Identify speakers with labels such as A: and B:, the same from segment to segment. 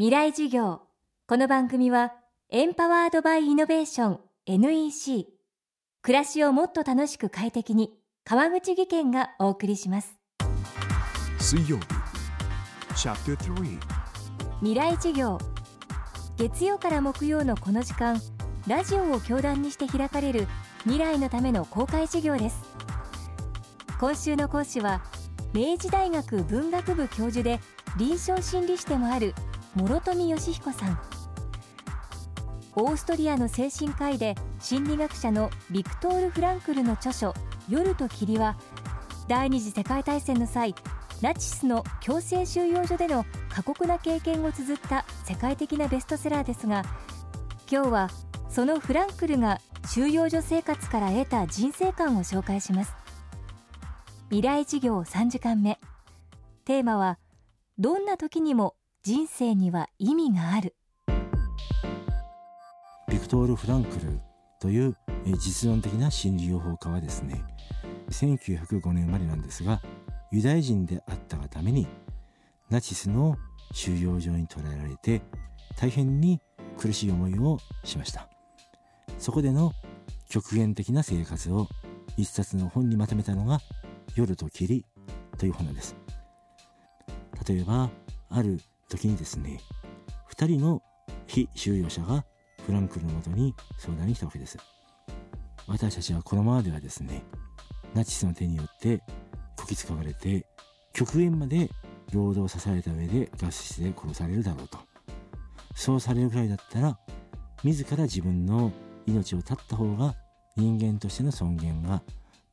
A: 未来授業。この番組はエンパワードバイイノベーション NEC 暮らしをもっと楽しく快適に川口義賢がお送りします。
B: 水曜日チャプター
A: 未来授業。月曜から木曜のこの時間ラジオを教壇にして開かれる未来のための公開授業です。今週の講師は明治大学文学部教授で臨床心理士でもある諸富義彦さん。オーストリアの精神科医で心理学者のビクトール・フランクルの著書「夜と霧」は第二次世界大戦の際ナチスの強制収容所での過酷な経験を綴った世界的なベストセラーですが今日はそのフランクルが収容所生活から得た人生観を紹介します。未来授業3時間目。テーマはどんな時にも人生には意味がある
C: ビクトール・フランクルという実論的な心理療法家はですね1905年生まれなんですがユダヤ人であったがためにナチスの収容所に捕らえられて大変に苦しい思いをしましたそこでの極限的な生活を一冊の本にまとめたのが「夜と霧」という本なんです。例えばある時にですね2人の非収容者がフランクルのもとに相談に来たわけです。私たちはこのままではですねナチスの手によってこき使われて極限まで労働さされた上でガス室で殺されるだろうと。そうされるくらいだったら自ら自分の命を絶った方が人間としての尊厳が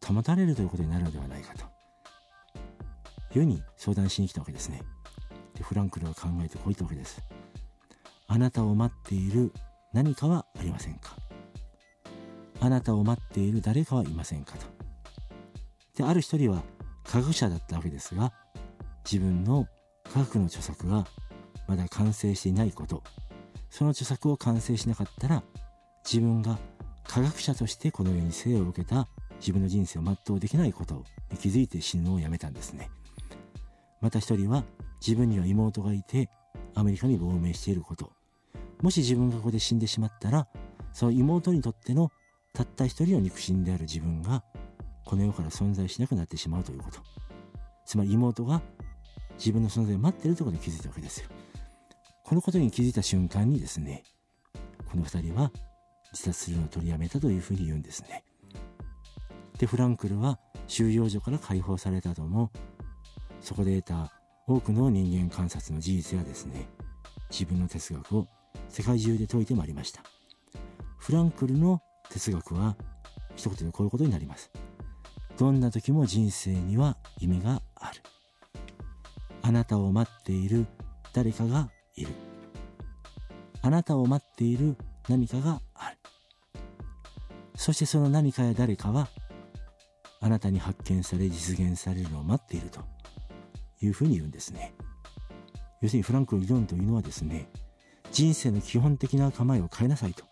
C: 保たれるということになるのではないかと。いうに相談しに来たわけですね。でフランクルは考えてこう言ったわけです。あなたを待っている何かはありませんか？あなたを待っている誰かはいませんかと。である一人は科学者だったわけですが自分の科学の著作がまだ完成していないこと。その著作を完成しなかったら自分が科学者としてこの世に生を受けた自分の人生を全うできないことに気づいて死ぬのをやめたんですね。また一人は自分には妹がいてアメリカに亡命していること。もし自分がここで死んでしまったらその妹にとってのたった一人の肉親である自分がこの世から存在しなくなってしまうということ。つまり妹が自分の存在を待っているということに気づいたわけですよ。このことに気づいた瞬間にですねこの二人は自殺するのを取りやめたというふうに言うんですね。でフランクルは収容所から解放された後もそこで得た多くの人間観察の事実やですね自分の哲学を世界中で説いてまいりました。フランクルの哲学は一言でこういうことになります。どんな時も人生には意味がある。あなたを待っている誰かがいる。あなたを待っている何かがある。そしてその何かや誰かはあなたに発見され実現されるのを待っていると。いうふうに言うんですね。要するにフランクの理論というのはですね人生の基本的な構えを変えなさいと。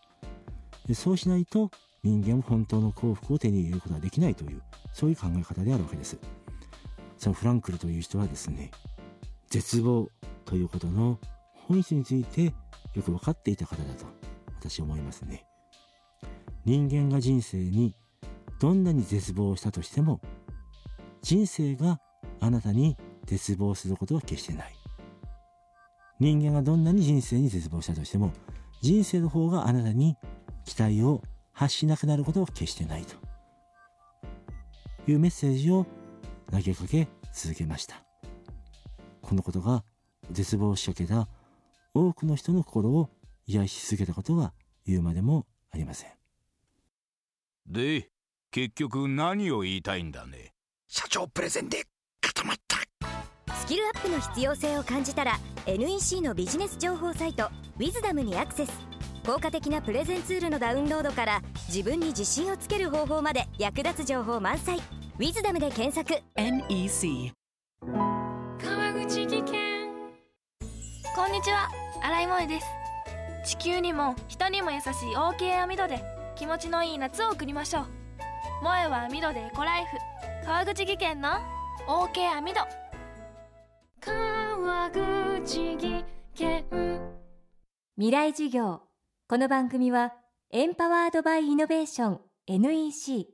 C: でそうしないと人間は本当の幸福を手に入れることはできないというそういう考え方であるわけです。そのフランクルという人はですね絶望ということの本質についてよく分かっていた方だと私は思いますね。人間が人生にどんなに絶望したとしても人生があなたに絶望することは決してない。人間がどんなに人生に絶望したとしても人生の方があなたに期待を発しなくなることは決してないと。いうメッセージを投げかけ続けました。このことが絶望しかけた多くの人の心を癒し続けたことは言うまでもありません。
D: で結局何を言いたいんだね？
B: 社長プレゼンで
E: スキルアップの必要性を感じたら NEC のビジネス情報サイト「ウィズダムにアクセス。効果的なプレゼンツールのダウンロードから自分に自信をつける方法まで役立つ情報満載「ウィズダムで検索。
F: NEC
G: 川口技研。こんにちは。新井萌です。地球にも人にも優しい OK 網戸で気持ちのいい夏を送りましょう。萌えは網戸でエコライフ。川口技研の OK 網戸川口技研。
A: 未来授業。この番組はエンパワードバイイノベーション NEC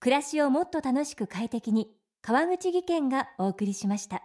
A: 暮らしをもっと楽しく快適に川口義賢がお送りしました。